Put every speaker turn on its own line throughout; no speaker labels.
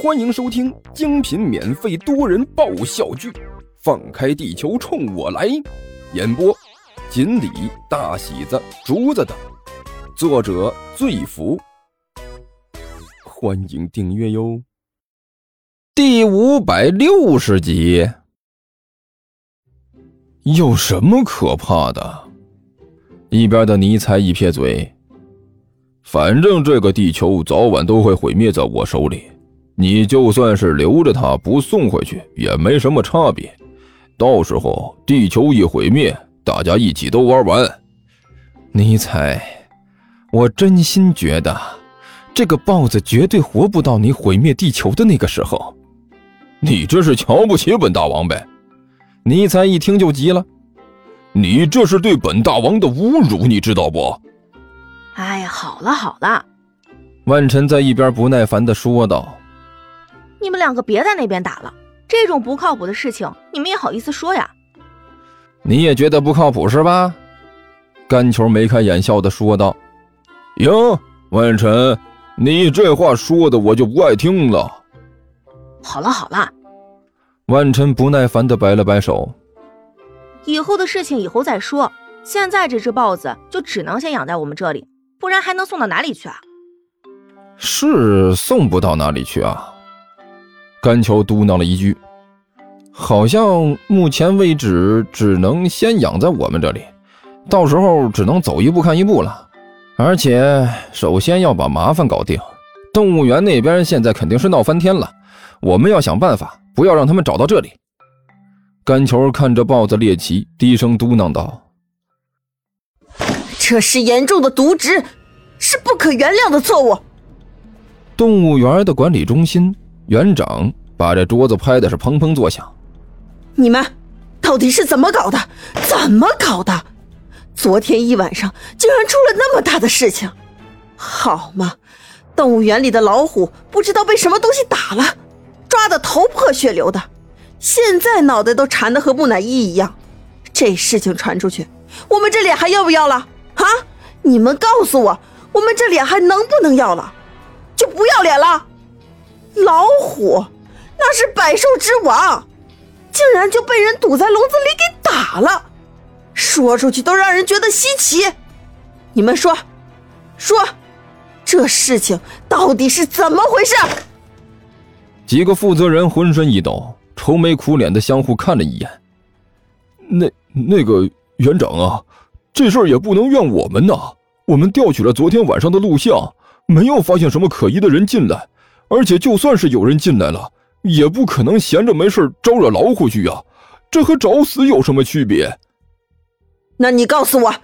欢迎收听精品免费多人爆笑剧《放开地球冲我来》，演播：锦鲤、大喜子、竹子等，作者：醉福。欢迎订阅哟。第五百六十集，有什么可怕的？一边的尼采一撇嘴，反正这个地球早晚都会毁灭在我手里。你就算是留着它不送回去，也没什么差别。到时候地球一毁灭，大家一起都玩完。尼采，我真心觉得，这个豹子绝对活不到你毁灭地球的那个时候。你这是瞧不起本大王呗？尼采一听就急了，你这是对本大王的侮辱，你知道不？
哎，好了好了，
万晨在一边不耐烦的说道。
你们两个别在那边打了，这种不靠谱的事情，你们也好意思说呀？
你也觉得不靠谱是吧？干球眉开眼笑的说道：“哟，万晨，你这话说的我就不爱听了。”
好了好了，
万晨不耐烦的摆了摆手：“
以后的事情以后再说，现在这只豹子就只能先养在我们这里，不然还能送到哪里去啊？”
是送不到哪里去啊。甘球嘟囔了一句：“好像目前为止只能先养在我们这里，到时候只能走一步看一步了。而且首先要把麻烦搞定。动物园那边现在肯定是闹翻天了，我们要想办法，不要让他们找到这里。”甘球看着豹子猎奇，低声嘟囔道：“
这是严重的渎职，是不可原谅的错误。”
动物园的管理中心。园长把这桌子拍的是砰砰作响。
你们到底是怎么搞的？怎么搞的？昨天一晚上竟然出了那么大的事情，好嘛！动物园里的老虎不知道被什么东西打了，抓的头破血流的，现在脑袋都缠的和木乃伊一样。这事情传出去，我们这脸还要不要了？啊！你们告诉我，我们这脸还能不能要了？就不要脸了？老虎，那是百兽之王，竟然就被人堵在笼子里给打了，说出去都让人觉得稀奇。你们说，说，这事情到底是怎么回事？
几个负责人浑身一抖，愁眉苦脸的相互看了一眼。那那个园长啊，这事儿也不能怨我们呐。我们调取了昨天晚上的录像，没有发现什么可疑的人进来。而且，就算是有人进来了，也不可能闲着没事招惹老虎去呀，这和找死有什么区别？
那你告诉我，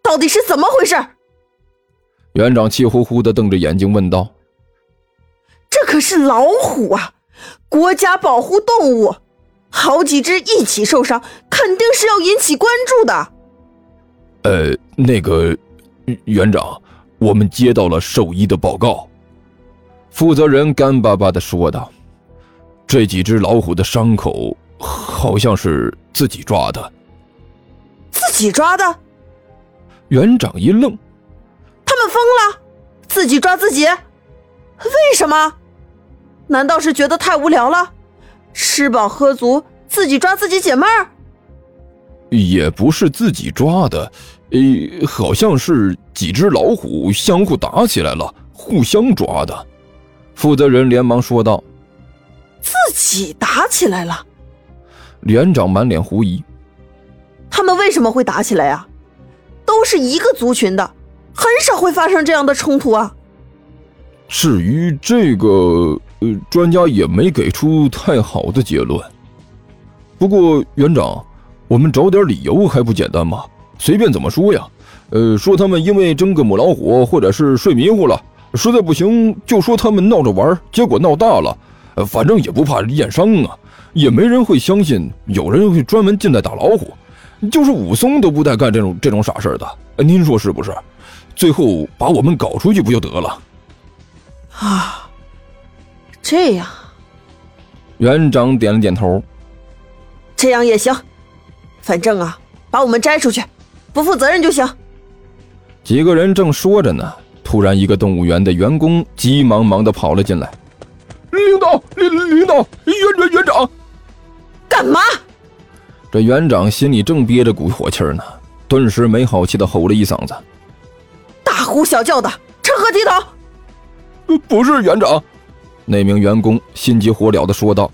到底是怎么回事？
园长气呼呼的瞪着眼睛问道：“
这可是老虎啊，国家保护动物，好几只一起受伤，肯定是要引起关注的。”
呃，那个园长，我们接到了兽医的报告。负责人干巴巴的说道：“这几只老虎的伤口好像是自己抓的。
自己抓的？”
园长一愣：“
他们疯了？自己抓自己？为什么？难道是觉得太无聊了？吃饱喝足，自己抓自己解闷儿？
也不是自己抓的，诶，好像是几只老虎相互打起来了，互相抓的。”负责人连忙说道：“
自己打起来了。”
连长满脸狐疑：“
他们为什么会打起来啊？都是一个族群的，很少会发生这样的冲突啊。”
至于这个，呃，专家也没给出太好的结论。不过，园长，我们找点理由还不简单吗？随便怎么说呀？呃，说他们因为争个母老虎，或者是睡迷糊了。实在不行，就说他们闹着玩，结果闹大了。呃反正也不怕验伤啊，也没人会相信有人会专门进来打老虎。就是武松都不带干这种这种傻事的，您说是不是？最后把我们搞出去不就得了？
啊，这样。
园长点了点头。
这样也行，反正啊，把我们摘出去，不负责任就行。
几个人正说着呢。突然，一个动物园的员工急忙忙的跑了进来。
领导，领领导，园园园长，
干嘛？
这园长心里正憋着股火气呢，顿时没好气的吼了一嗓子：“
大呼小叫的，成何体
统？”不是园长，
那名员工心急火燎的说道：“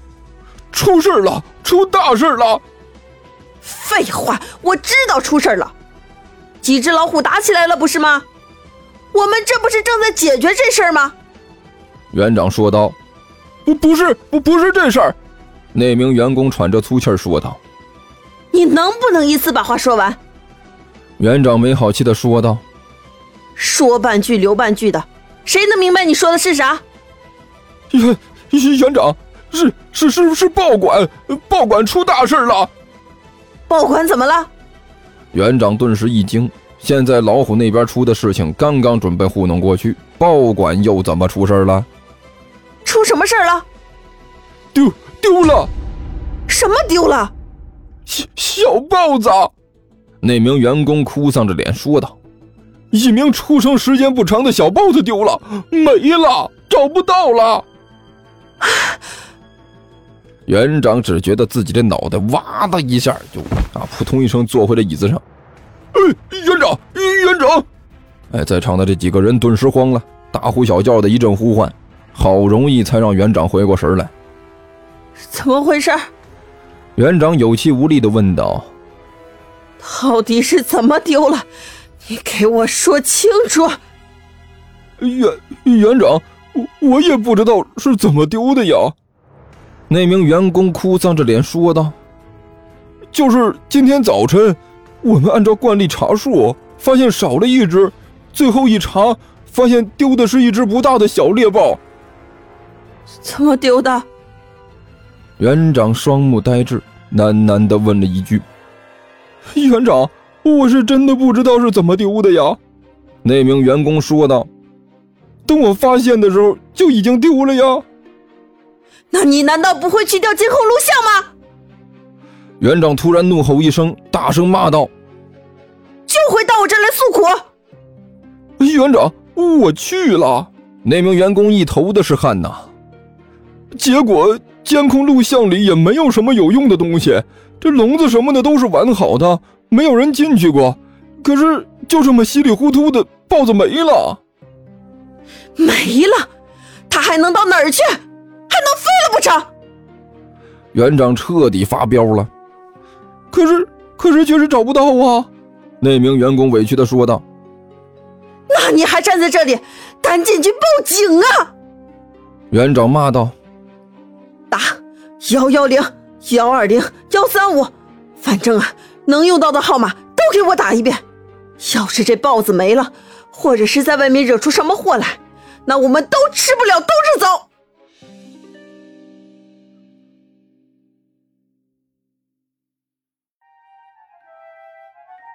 出事了，出大事了！”
废话，我知道出事了，几只老虎打起来了，不是吗？我们这不是正在解决这事儿吗？
园长说道：“
不，不是，不，不是这事儿。”
那名员工喘着粗气说道：“
你能不能一次把话说完？”
园长没好气的说道：“
说半句留半句的，谁能明白你说的是啥？”
园园长，是是是是报馆，报馆出大事了。
报馆怎么了？
园长顿时一惊。现在老虎那边出的事情，刚刚准备糊弄过去，报馆又怎么出事了？
出什么事了？
丢丢了！
什么丢了？
小小豹子！
那名员工哭丧着脸说道：“
一名出生时间不长的小豹子丢了，没了，找不到了。”
园长只觉得自己的脑袋哇的一下就啊扑通一声坐回了椅子上。
哎，园长，园长！
哎，在场的这几个人顿时慌了，大呼小叫的一阵呼唤，好容易才让园长回过神来。
怎么回事？
园长有气无力的问道：“
到底是怎么丢了？你给我说清楚。”
园园长，我我也不知道是怎么丢的呀。
那名员工哭丧着脸说道：“
就是今天早晨。”我们按照惯例查数，发现少了一只，最后一查，发现丢的是一只不大的小猎豹。
怎么丢的？
园长双目呆滞，喃喃地问了一句：“
园长，我是真的不知道是怎么丢的呀。”
那名员工说道：“
等我发现的时候，就已经丢了呀。”
那你难道不会去调监控录像吗？
园长突然怒吼一声，大声骂道：“
就会到我这来诉苦！”
园长，我去了。
那名员工一头的是汗呐。
结果监控录像里也没有什么有用的东西，这笼子什么的都是完好的，没有人进去过。可是就这么稀里糊涂的，豹子没了。
没了？他还能到哪儿去？还能飞了不成？
园长彻底发飙了。
可是，可是，确实找不到啊！
那名员工委屈的说道。
“那你还站在这里，赶紧去报警啊！”
园长骂道。
“打幺幺零、幺二零、幺三五，反正啊，能用到的号码都给我打一遍。要是这豹子没了，或者是在外面惹出什么祸来，那我们都吃不了兜着走。”